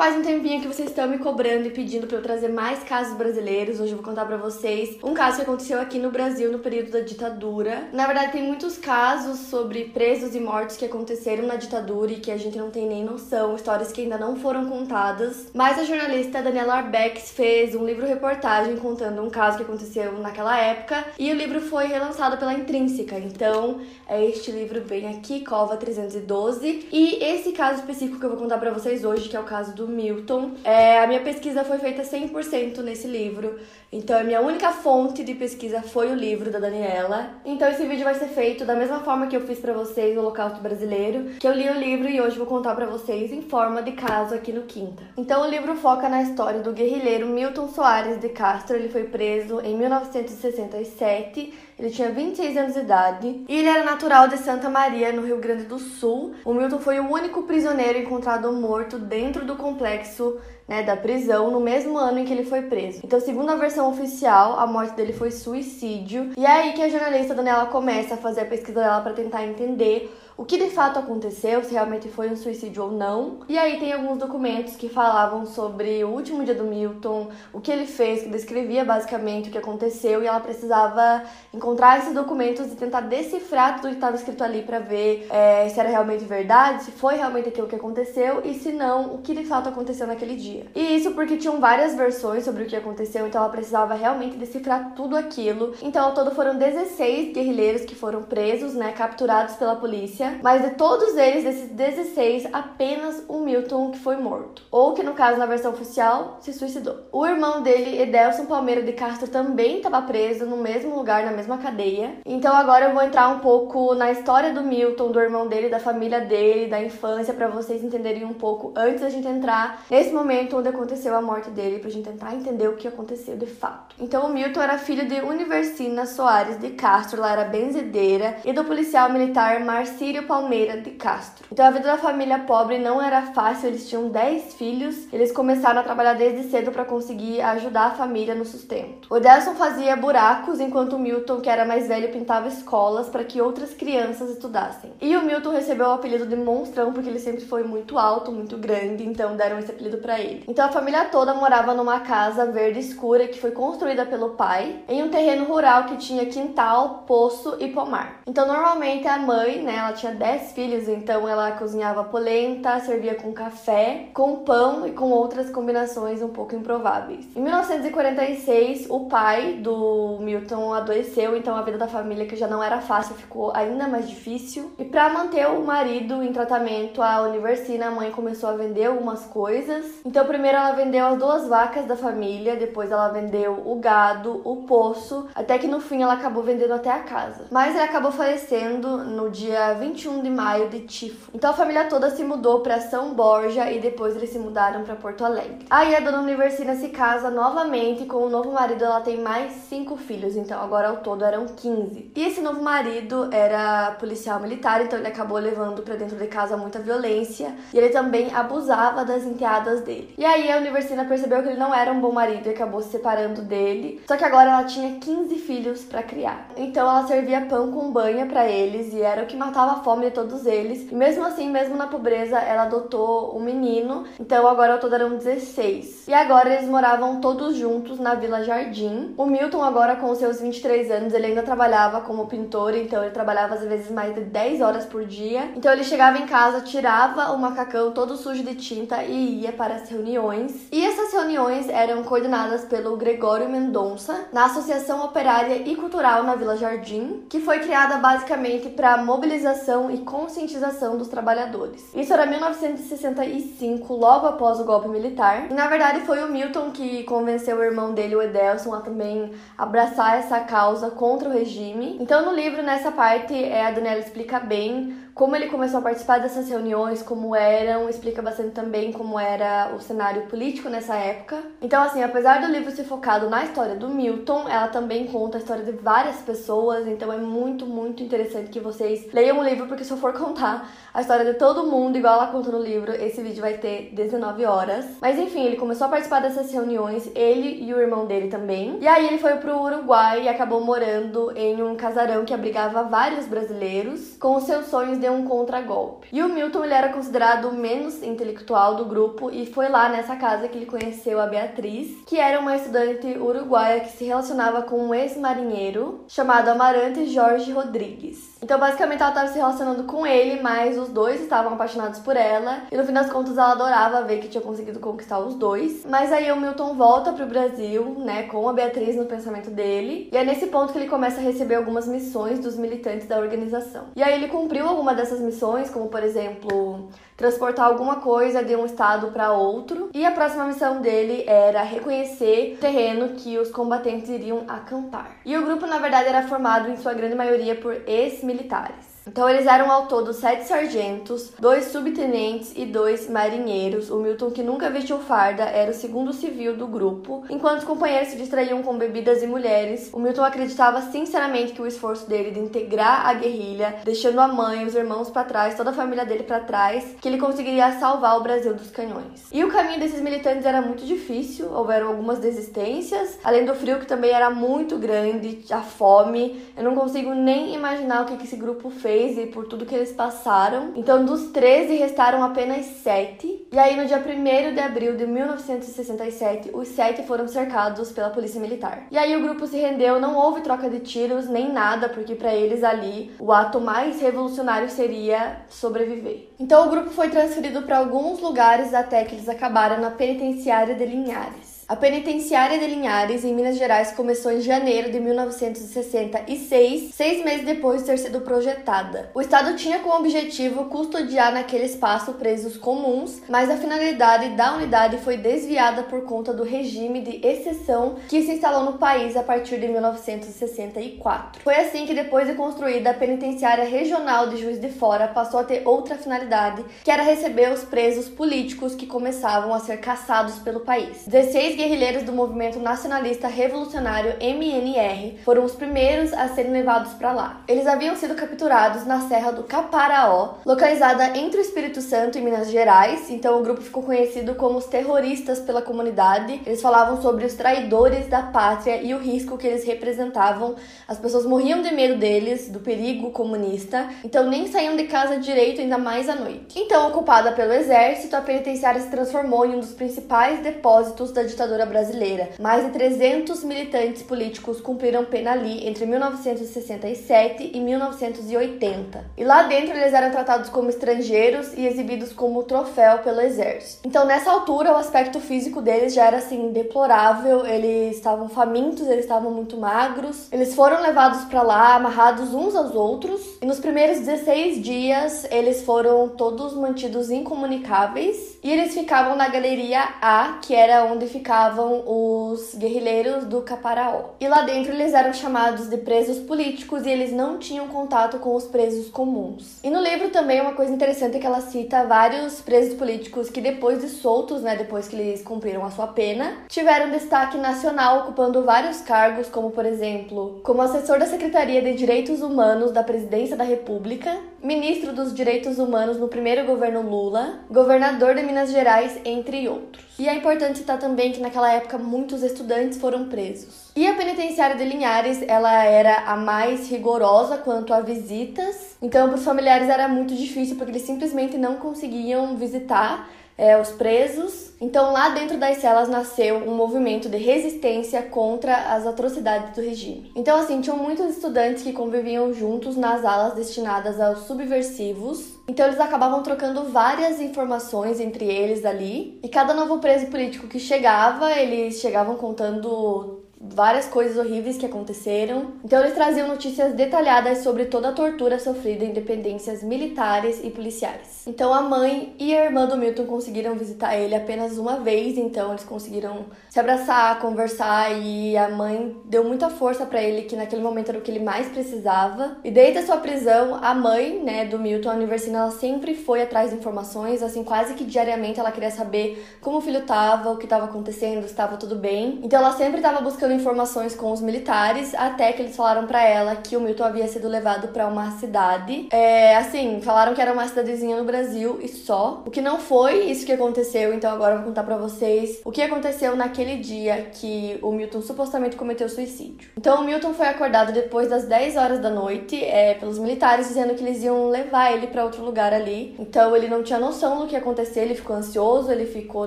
Faz um tempinho que vocês estão me cobrando e pedindo para eu trazer mais casos brasileiros. Hoje eu vou contar para vocês um caso que aconteceu aqui no Brasil no período da ditadura. Na verdade, tem muitos casos sobre presos e mortos que aconteceram na ditadura e que a gente não tem nem noção, histórias que ainda não foram contadas. Mas a jornalista Daniela Arbex fez um livro-reportagem contando um caso que aconteceu naquela época e o livro foi relançado pela Intrínseca. Então, é este livro bem aqui, Cova 312. E esse caso específico que eu vou contar para vocês hoje, que é o caso do Milton. É, a minha pesquisa foi feita 100% nesse livro, então a minha única fonte de pesquisa foi o livro da Daniela. Então esse vídeo vai ser feito da mesma forma que eu fiz para vocês o Holocausto Brasileiro, que eu li o livro e hoje vou contar para vocês em forma de caso aqui no Quinta. Então o livro foca na história do guerrilheiro Milton Soares de Castro. Ele foi preso em 1967 ele tinha 26 anos de idade e ele era natural de Santa Maria, no Rio Grande do Sul. O Milton foi o único prisioneiro encontrado morto dentro do complexo né, da prisão no mesmo ano em que ele foi preso. Então, segundo a versão oficial, a morte dele foi suicídio. E é aí que a jornalista Daniela começa a fazer a pesquisa dela para tentar entender o que de fato aconteceu, se realmente foi um suicídio ou não. E aí tem alguns documentos que falavam sobre o último dia do Milton, o que ele fez, que descrevia basicamente o que aconteceu, e ela precisava encontrar esses documentos e tentar decifrar tudo que estava escrito ali para ver é, se era realmente verdade, se foi realmente aquilo que aconteceu e se não, o que de fato aconteceu naquele dia. E isso porque tinham várias versões sobre o que aconteceu, então ela precisava realmente decifrar tudo aquilo. Então ao todo foram 16 guerrilheiros que foram presos, né, capturados pela polícia mas de todos eles, desses 16, apenas o Milton que foi morto. Ou que, no caso, na versão oficial, se suicidou. O irmão dele, Edelson Palmeira de Castro, também estava preso no mesmo lugar, na mesma cadeia. Então agora eu vou entrar um pouco na história do Milton, do irmão dele, da família dele, da infância, para vocês entenderem um pouco antes da gente entrar nesse momento onde aconteceu a morte dele, pra gente tentar entender o que aconteceu de fato. Então o Milton era filho de Universina Soares de Castro, ela era benzedeira, e do policial militar Marcílio Palmeira de Castro. Então a vida da família pobre não era fácil, eles tinham 10 filhos, eles começaram a trabalhar desde cedo para conseguir ajudar a família no sustento. O Delson fazia buracos, enquanto o Milton, que era mais velho, pintava escolas para que outras crianças estudassem. E o Milton recebeu o apelido de Monstrão porque ele sempre foi muito alto, muito grande, então deram esse apelido para ele. Então a família toda morava numa casa verde escura que foi construída pelo pai em um terreno rural que tinha quintal, poço e pomar. Então normalmente a mãe, né, ela tinha tinha 10 filhos, então ela cozinhava polenta, servia com café, com pão e com outras combinações um pouco improváveis. Em 1946, o pai do Milton adoeceu, então a vida da família, que já não era fácil, ficou ainda mais difícil. E para manter o marido em tratamento, a Universina, a mãe começou a vender algumas coisas. Então, primeiro ela vendeu as duas vacas da família, depois ela vendeu o gado, o poço, até que no fim ela acabou vendendo até a casa. Mas ele acabou falecendo no dia 20 21 de maio de tifo. Então a família toda se mudou para São Borja e depois eles se mudaram para Porto Alegre. Aí a dona Universina se casa novamente com o novo marido, ela tem mais cinco filhos, então agora ao todo eram 15. E esse novo marido era policial militar, então ele acabou levando para dentro de casa muita violência e ele também abusava das enteadas dele. E aí a Universina percebeu que ele não era um bom marido e acabou se separando dele. Só que agora ela tinha 15 filhos para criar. Então ela servia pão com banha para eles e era o que matava a fome de todos eles. E mesmo assim, mesmo na pobreza, ela adotou um menino. Então agora ao todo eram 16. E agora eles moravam todos juntos na Vila Jardim. O Milton, agora com seus 23 anos, ele ainda trabalhava como pintor, então ele trabalhava às vezes mais de 10 horas por dia. Então ele chegava em casa, tirava o macacão todo sujo de tinta e ia para as reuniões. E essas reuniões eram coordenadas pelo Gregório Mendonça, na Associação Operária e Cultural na Vila Jardim, que foi criada basicamente para mobilização e conscientização dos trabalhadores. Isso era 1965, logo após o golpe militar. E na verdade foi o Milton que convenceu o irmão dele, o Edelson, a também abraçar essa causa contra o regime. Então no livro, nessa parte, é, a Daniela explica bem como ele começou a participar dessas reuniões, como eram, explica bastante também como era o cenário político nessa época. Então, assim, apesar do livro ser focado na história do Milton, ela também conta a história de várias pessoas, então é muito, muito interessante que vocês leiam o livro, porque se eu for contar a história de todo mundo, igual ela conta no livro, esse vídeo vai ter 19 horas. Mas enfim, ele começou a participar dessas reuniões, ele e o irmão dele também. E aí ele foi pro Uruguai e acabou morando em um casarão que abrigava vários brasileiros, com os seus sonhos de um contragolpe. E o Milton, ele era considerado o menos intelectual do grupo e foi lá nessa casa que ele conheceu a Beatriz, que era uma estudante uruguaia que se relacionava com um ex-marinheiro chamado Amarante Jorge Rodrigues. Então, basicamente, ela estava se relacionando com ele, mas os dois estavam apaixonados por ela. E no fim das contas, ela adorava ver que tinha conseguido conquistar os dois. Mas aí o Milton volta pro Brasil, né, com a Beatriz no pensamento dele. E é nesse ponto que ele começa a receber algumas missões dos militantes da organização. E aí ele cumpriu alguma dessas missões, como por exemplo, transportar alguma coisa de um estado para outro. E a próxima missão dele era reconhecer o terreno que os combatentes iriam acampar. E o grupo, na verdade, era formado em sua grande maioria por ex-militares. Então eles eram ao todo sete sargentos, dois subtenentes e dois marinheiros. O Milton, que nunca vestiu farda, era o segundo civil do grupo. Enquanto os companheiros se distraíam com bebidas e mulheres, o Milton acreditava sinceramente que o esforço dele de integrar a guerrilha, deixando a mãe, os irmãos para trás, toda a família dele para trás, que ele conseguiria salvar o Brasil dos canhões. E o caminho desses militantes era muito difícil, houveram algumas desistências, além do frio que também era muito grande, a fome. Eu não consigo nem imaginar o que esse grupo fez e por tudo que eles passaram. Então, dos 13, restaram apenas 7. E aí, no dia 1 de abril de 1967, os 7 foram cercados pela polícia militar. E aí, o grupo se rendeu, não houve troca de tiros nem nada, porque para eles ali o ato mais revolucionário seria sobreviver. Então, o grupo foi transferido para alguns lugares até que eles acabaram na penitenciária de Linhares. A penitenciária de Linhares, em Minas Gerais, começou em janeiro de 1966, seis meses depois de ter sido projetada. O Estado tinha como objetivo custodiar naquele espaço presos comuns, mas a finalidade da unidade foi desviada por conta do regime de exceção que se instalou no país a partir de 1964. Foi assim que, depois de construída, a penitenciária regional de Juiz de Fora passou a ter outra finalidade, que era receber os presos políticos que começavam a ser caçados pelo país. 16 guerrilheiros do movimento nacionalista revolucionário MNR foram os primeiros a serem levados para lá. Eles haviam sido capturados na Serra do Caparaó, localizada entre o Espírito Santo e Minas Gerais, então o grupo ficou conhecido como os terroristas pela comunidade. Eles falavam sobre os traidores da pátria e o risco que eles representavam. As pessoas morriam de medo deles, do perigo comunista, então nem saíam de casa direito, ainda mais à noite. Então, ocupada pelo exército, a penitenciária se transformou em um dos principais depósitos da ditadura ditadura brasileira. Mais de 300 militantes políticos cumpriram pena ali entre 1967 e 1980. E lá dentro eles eram tratados como estrangeiros e exibidos como troféu pelo exército. Então, nessa altura, o aspecto físico deles já era assim deplorável. Eles estavam famintos, eles estavam muito magros. Eles foram levados para lá, amarrados uns aos outros. E nos primeiros 16 dias, eles foram todos mantidos incomunicáveis. E eles ficavam na galeria A, que era onde ficava estavam os guerrilheiros do Caparaó. E lá dentro eles eram chamados de presos políticos e eles não tinham contato com os presos comuns. E no livro também uma coisa interessante é que ela cita vários presos políticos que depois de soltos, né, depois que eles cumpriram a sua pena, tiveram destaque nacional ocupando vários cargos, como por exemplo, como assessor da Secretaria de Direitos Humanos da Presidência da República, ministro dos Direitos Humanos no primeiro governo Lula, governador de Minas Gerais, entre outros. E é importante citar também que naquela época muitos estudantes foram presos. E a penitenciária de Linhares, ela era a mais rigorosa quanto a visitas. Então, para os familiares era muito difícil porque eles simplesmente não conseguiam visitar é, os presos. Então, lá dentro das celas nasceu um movimento de resistência contra as atrocidades do regime. Então, assim, tinham muitos estudantes que conviviam juntos nas alas destinadas aos subversivos. Então, eles acabavam trocando várias informações entre eles ali. E cada novo preso político que chegava, eles chegavam contando várias coisas horríveis que aconteceram. Então eles traziam notícias detalhadas sobre toda a tortura sofrida em dependências militares e policiais. Então a mãe e a irmã do Milton conseguiram visitar ele apenas uma vez, então eles conseguiram se abraçar, conversar e a mãe deu muita força para ele que naquele momento era o que ele mais precisava. E desde a sua prisão, a mãe, né, do Milton, a Universina, ela sempre foi atrás de informações, assim, quase que diariamente ela queria saber como o filho tava, o que estava acontecendo, se estava tudo bem. Então ela sempre estava buscando informações com os militares, até que eles falaram para ela que o Milton havia sido levado para uma cidade. É, assim, falaram que era uma cidadezinha no Brasil e só. O que não foi isso que aconteceu, então agora eu vou contar para vocês o que aconteceu naquele dia que o Milton supostamente cometeu suicídio. Então o Milton foi acordado depois das 10 horas da noite é, pelos militares dizendo que eles iam levar ele para outro lugar ali. Então ele não tinha noção do que ia acontecer, ele ficou ansioso, ele ficou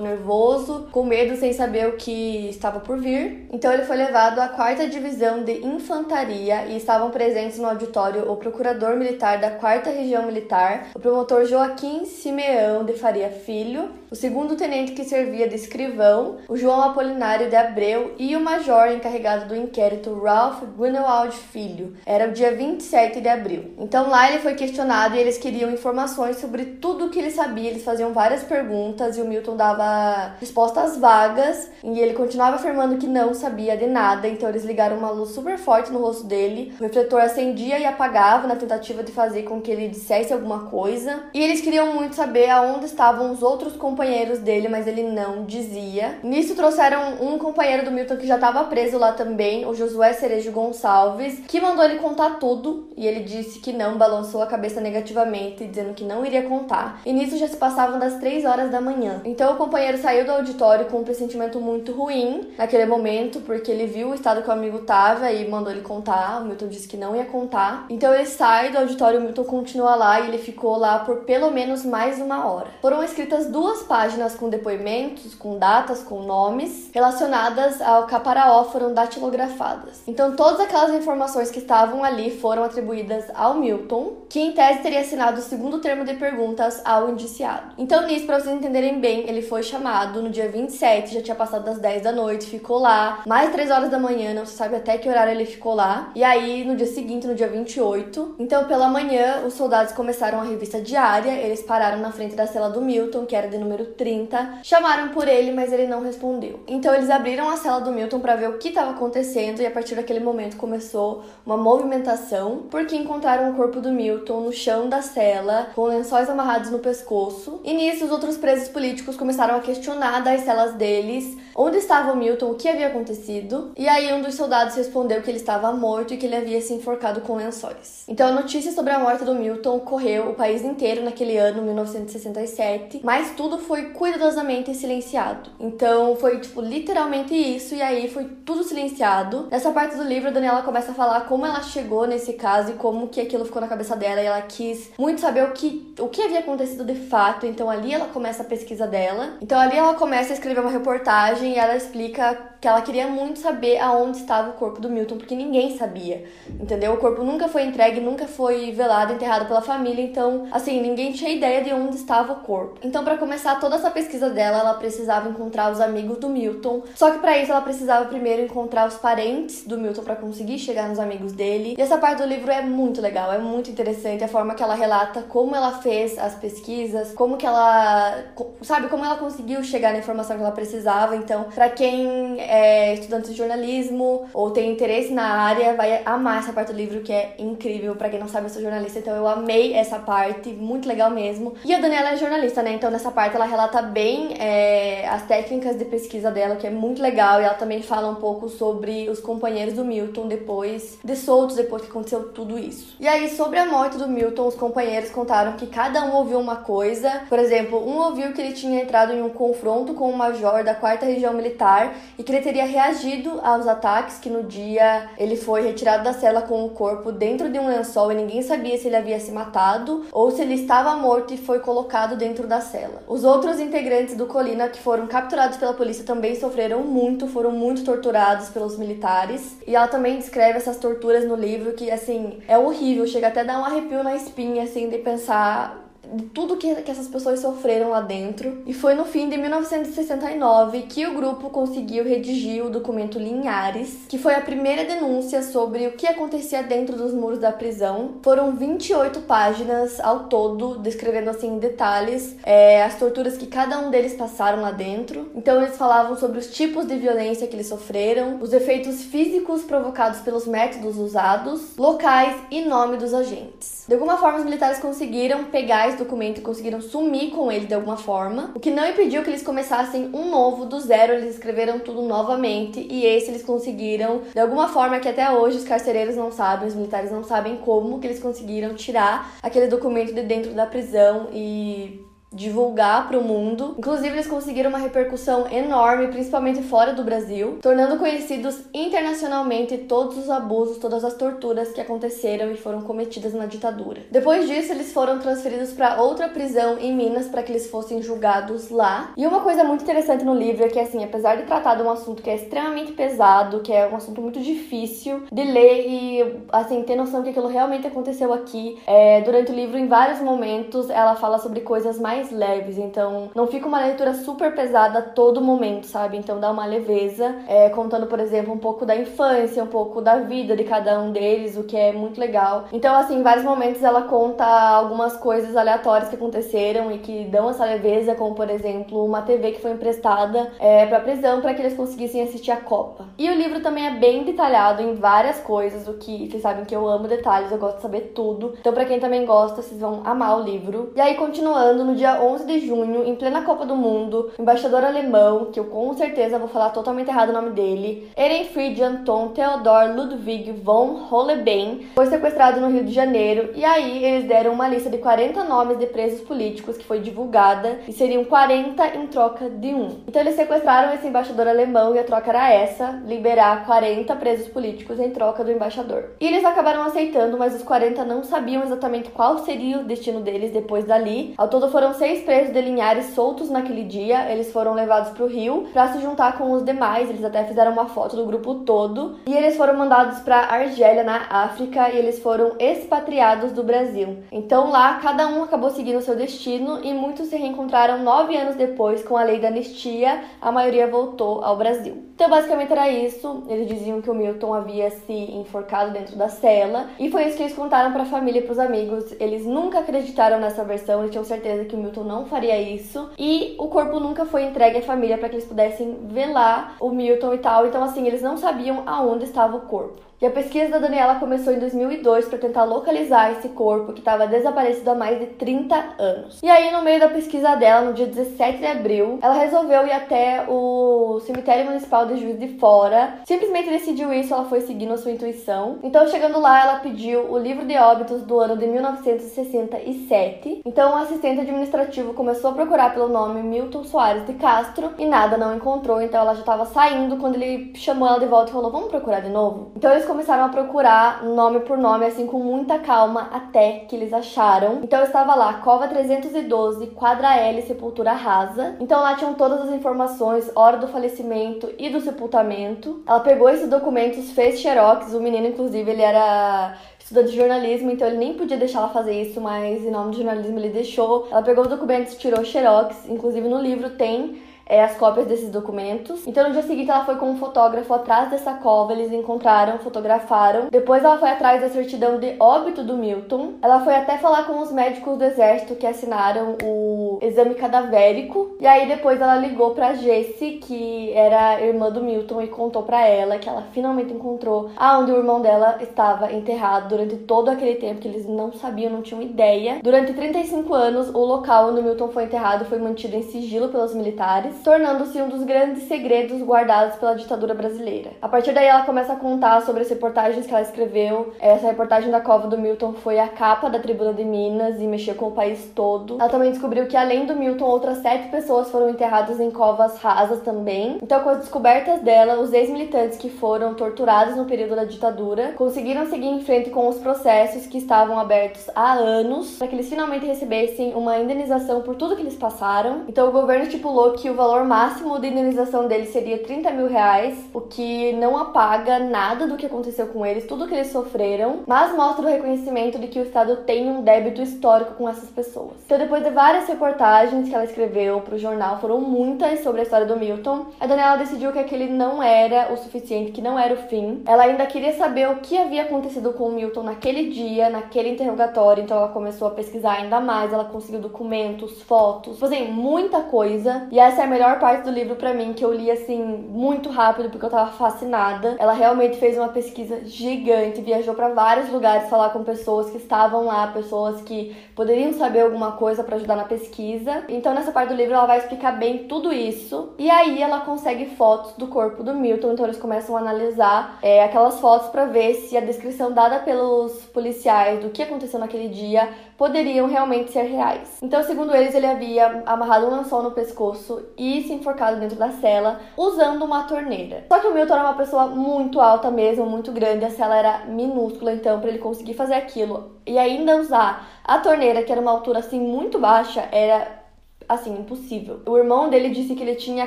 nervoso, com medo, sem saber o que estava por vir. Então ele foi levado à quarta divisão de infantaria e estavam presentes no auditório o procurador militar da quarta região militar, o promotor Joaquim Simeão de Faria Filho, o segundo tenente que servia de escrivão, o João Apolinário de Abreu e o major encarregado do inquérito Ralph Grunewald Filho. Era o dia 27 de abril. Então lá ele foi questionado e eles queriam informações sobre tudo o que ele sabia. Eles faziam várias perguntas e o Milton dava respostas vagas e ele continuava afirmando que não sabia de nada. Então eles ligaram uma luz super forte no rosto dele. O refletor acendia e apagava na tentativa de fazer com que ele dissesse alguma coisa. E eles queriam muito saber aonde estavam os outros companheiros dele, mas ele não dizia. Nisso trouxeram um companheiro do Milton que já estava preso lá também, o Josué Cerejo Gonçalves, que mandou ele contar tudo e ele disse que não, balançou a cabeça negativamente, dizendo que não iria contar. E nisso já se passavam das 3 horas da manhã. Então o companheiro saiu do auditório com um pressentimento muito ruim naquele momento, porque ele viu o estado que o amigo tava e mandou ele contar. O Milton disse que não ia contar. Então ele sai do auditório, o Milton continua lá e ele ficou lá por pelo menos mais uma hora. Foram escritas duas páginas com depoimentos, com datas, com nomes relacionadas ao caparaó foram datilografadas. Então todas aquelas informações que estavam ali foram atribuídas ao Milton, que em tese teria assinado o segundo termo de perguntas ao indiciado. Então nisso, para vocês entenderem bem, ele foi chamado no dia 27, já tinha passado das 10 da noite, ficou lá, mais 3 horas da manhã, não se sabe até que horário ele ficou lá. E aí, no dia seguinte, no dia 28, então pela manhã, os soldados começaram a revista diária, eles pararam na frente da cela do Milton, que era de número 30, chamaram por ele, mas ele não respondeu. Então eles abriram a cela do Milton para ver o que estava acontecendo e a partir daquele momento começou uma movimentação, porque encontraram o corpo do Milton no chão da cela, com lençóis amarrados no pescoço. E nisso os outros presos políticos começaram a questionar das celas deles onde estava o Milton, o que havia acontecido. E aí um dos soldados respondeu que ele estava morto e que ele havia se enforcado com lençóis. Então a notícia sobre a morte do Milton correu o país inteiro naquele ano, 1967, mas tudo foi cuidadosamente silenciado. Então foi tipo literalmente isso e aí foi tudo silenciado. Nessa parte do livro a Daniela começa a falar como ela chegou nesse caso e como que aquilo ficou na cabeça dela e ela quis muito saber o que o que havia acontecido de fato. Então ali ela começa a pesquisa dela. Então ali ela começa a escrever uma reportagem e ela explica que ela queria muito saber aonde estava o corpo do Milton, porque ninguém sabia, entendeu? O corpo nunca foi entregue, nunca foi velado, enterrado pela família, então, assim, ninguém tinha ideia de onde estava o corpo. Então, para começar toda essa pesquisa dela, ela precisava encontrar os amigos do Milton. Só que para isso ela precisava primeiro encontrar os parentes do Milton para conseguir chegar nos amigos dele. E essa parte do livro é muito legal, é muito interessante a forma que ela relata como ela fez as pesquisas, como que ela, sabe, como ela conseguiu chegar na informação que ela precisava. Então, para quem é estudante de jornalismo ou tem interesse na área, vai amar essa parte do livro que é incrível. Para quem não sabe, eu sou jornalista, então eu amei essa parte, muito legal mesmo. E a Daniela é jornalista, né? Então nessa parte ela relata bem é, as técnicas de pesquisa dela, que é muito legal. E ela também fala um pouco sobre os companheiros do Milton depois de soltos, depois que aconteceu tudo isso. E aí, sobre a morte do Milton, os companheiros contaram que cada um ouviu uma coisa. Por exemplo, um ouviu que ele tinha entrado em um confronto com o major da quarta região militar e que ele teria reagido aos ataques, que no dia ele foi retirado da cela com o corpo dentro de um lençol e ninguém sabia se ele havia se matado ou se ele estava morto e foi colocado dentro da cela. Os outros integrantes do Colina que foram capturados pela polícia também sofreram muito, foram muito torturados pelos militares. E ela também descreve essas torturas no livro que assim, é horrível, chega até a dar um arrepio na espinha assim de pensar de tudo que, que essas pessoas sofreram lá dentro. E foi no fim de 1969 que o grupo conseguiu redigir o documento Linhares, que foi a primeira denúncia sobre o que acontecia dentro dos muros da prisão. Foram 28 páginas ao todo, descrevendo assim em detalhes é, as torturas que cada um deles passaram lá dentro. Então eles falavam sobre os tipos de violência que eles sofreram, os efeitos físicos provocados pelos métodos usados, locais e nome dos agentes. De alguma forma, os militares conseguiram pegar esse documento e conseguiram sumir com ele de alguma forma, o que não impediu que eles começassem um novo do zero. Eles escreveram tudo novamente e esse eles conseguiram, de alguma forma que até hoje os carcereiros não sabem, os militares não sabem como que eles conseguiram tirar aquele documento de dentro da prisão e divulgar para o mundo. Inclusive, eles conseguiram uma repercussão enorme, principalmente fora do Brasil, tornando conhecidos internacionalmente todos os abusos, todas as torturas que aconteceram e foram cometidas na ditadura. Depois disso, eles foram transferidos para outra prisão em Minas para que eles fossem julgados lá. E uma coisa muito interessante no livro é que, assim, apesar de tratar de um assunto que é extremamente pesado, que é um assunto muito difícil de ler e, assim, ter noção que aquilo realmente aconteceu aqui, é, durante o livro, em vários momentos, ela fala sobre coisas mais mais leves, então não fica uma leitura super pesada a todo momento, sabe? Então dá uma leveza, é, contando, por exemplo, um pouco da infância, um pouco da vida de cada um deles, o que é muito legal. Então, assim, em vários momentos ela conta algumas coisas aleatórias que aconteceram e que dão essa leveza, como por exemplo, uma TV que foi emprestada é, pra prisão para que eles conseguissem assistir a Copa. E o livro também é bem detalhado em várias coisas, o que vocês sabem que eu amo detalhes, eu gosto de saber tudo. Então, para quem também gosta, vocês vão amar o livro. E aí, continuando, no dia 11 de junho, em plena Copa do Mundo, o embaixador alemão, que eu com certeza vou falar totalmente errado o nome dele, Ehrenfried Anton Theodor Ludwig von Hollebein, foi sequestrado no Rio de Janeiro e aí eles deram uma lista de 40 nomes de presos políticos que foi divulgada e seriam 40 em troca de um. Então eles sequestraram esse embaixador alemão e a troca era essa, liberar 40 presos políticos em troca do embaixador. E eles acabaram aceitando, mas os 40 não sabiam exatamente qual seria o destino deles depois dali. Ao todo foram seis presos de Linhares soltos naquele dia. Eles foram levados para o Rio para se juntar com os demais. Eles até fizeram uma foto do grupo todo. E eles foram mandados para Argélia, na África, e eles foram expatriados do Brasil. Então lá, cada um acabou seguindo seu destino e muitos se reencontraram nove anos depois com a lei da anistia. A maioria voltou ao Brasil. Então, basicamente era isso. Eles diziam que o Milton havia se enforcado dentro da cela. E foi isso que eles contaram para a família e para os amigos. Eles nunca acreditaram nessa versão, eles tinham certeza que o Milton não faria isso. E o corpo nunca foi entregue à família para que eles pudessem velar o Milton e tal. Então, assim, eles não sabiam aonde estava o corpo. E a pesquisa da Daniela começou em 2002 para tentar localizar esse corpo que estava desaparecido há mais de 30 anos. E aí, no meio da pesquisa dela, no dia 17 de abril, ela resolveu ir até o cemitério municipal de Juiz de Fora. Simplesmente decidiu isso, ela foi seguindo a sua intuição. Então, chegando lá, ela pediu o livro de óbitos do ano de 1967. Então, o assistente administrativo começou a procurar pelo nome Milton Soares de Castro e nada não encontrou. Então, ela já estava saindo quando ele chamou ela de volta e falou: Vamos procurar de novo? Então, eles começaram a procurar nome por nome, assim, com muita calma, até que eles acharam. Então estava lá, Cova 312, Quadra L, Sepultura Rasa. Então lá tinham todas as informações, hora do falecimento e do sepultamento. Ela pegou esses documentos, fez xerox, o menino, inclusive, ele era estudante de jornalismo, então ele nem podia deixar ela fazer isso, mas em nome do jornalismo ele deixou. Ela pegou os documentos, tirou xerox, inclusive no livro tem é, as cópias desses documentos. Então, no dia seguinte, ela foi com um fotógrafo atrás dessa cova, eles encontraram, fotografaram. Depois, ela foi atrás da certidão de óbito do Milton. Ela foi até falar com os médicos do exército que assinaram o exame cadavérico. E aí, depois, ela ligou pra Jessie, que era irmã do Milton, e contou pra ela que ela finalmente encontrou aonde o irmão dela estava enterrado durante todo aquele tempo que eles não sabiam, não tinham ideia. Durante 35 anos, o local onde o Milton foi enterrado foi mantido em sigilo pelos militares tornando-se um dos grandes segredos guardados pela ditadura brasileira. A partir daí, ela começa a contar sobre as reportagens que ela escreveu. Essa reportagem da cova do Milton foi a capa da Tribuna de Minas e mexeu com o país todo. Ela também descobriu que, além do Milton, outras sete pessoas foram enterradas em covas rasas também. Então, com as descobertas dela, os ex-militantes que foram torturados no período da ditadura conseguiram seguir em frente com os processos que estavam abertos há anos para que eles finalmente recebessem uma indenização por tudo que eles passaram. Então, o governo estipulou que o valor máximo de indenização dele seria 30 mil reais, o que não apaga nada do que aconteceu com eles, tudo que eles sofreram, mas mostra o reconhecimento de que o Estado tem um débito histórico com essas pessoas. Então, depois de várias reportagens que ela escreveu para o jornal, foram muitas sobre a história do Milton, a Daniela decidiu que aquele não era o suficiente, que não era o fim. Ela ainda queria saber o que havia acontecido com o Milton naquele dia, naquele interrogatório, então ela começou a pesquisar ainda mais, ela conseguiu documentos, fotos, tipo assim, muita coisa. E essa é a melhor parte do livro para mim, que eu li assim muito rápido porque eu tava fascinada. Ela realmente fez uma pesquisa gigante, viajou para vários lugares falar com pessoas que estavam lá, pessoas que poderiam saber alguma coisa para ajudar na pesquisa. Então nessa parte do livro ela vai explicar bem tudo isso. E aí ela consegue fotos do corpo do Milton, então eles começam a analisar é, aquelas fotos para ver se a descrição dada pelos policiais do que aconteceu naquele dia poderiam realmente ser reais. Então, segundo eles, ele havia amarrado um lençol no pescoço e se enforcado dentro da cela usando uma torneira. Só que o Milton era uma pessoa muito alta mesmo, muito grande, a cela era minúscula, então para ele conseguir fazer aquilo e ainda usar a torneira, que era uma altura assim muito baixa, era assim, impossível. O irmão dele disse que ele tinha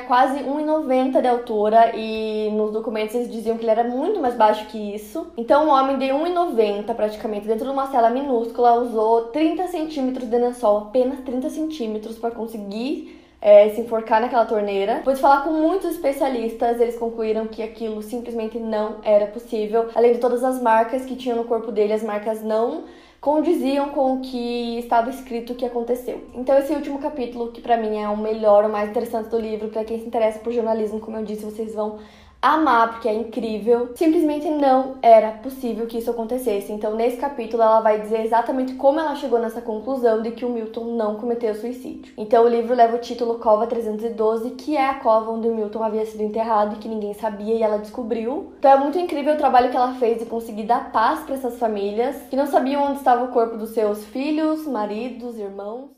quase 1,90 de altura e nos documentos eles diziam que ele era muito mais baixo que isso. Então, um homem de 1,90 praticamente dentro de uma cela minúscula usou 30 centímetros de lençol, apenas 30 centímetros, para conseguir é, se enforcar naquela torneira. Depois de falar com muitos especialistas, eles concluíram que aquilo simplesmente não era possível. Além de todas as marcas que tinham no corpo dele, as marcas não condiziam com o que estava escrito que aconteceu. Então esse último capítulo, que para mim é o melhor, o mais interessante do livro, para quem se interessa por jornalismo, como eu disse, vocês vão amar, porque é incrível. Simplesmente não era possível que isso acontecesse. Então, nesse capítulo, ela vai dizer exatamente como ela chegou nessa conclusão de que o Milton não cometeu suicídio. Então, o livro leva o título Cova 312, que é a cova onde o Milton havia sido enterrado e que ninguém sabia e ela descobriu. Então, é muito incrível o trabalho que ela fez de conseguir dar paz para essas famílias que não sabiam onde estava o corpo dos seus filhos, maridos, irmãos.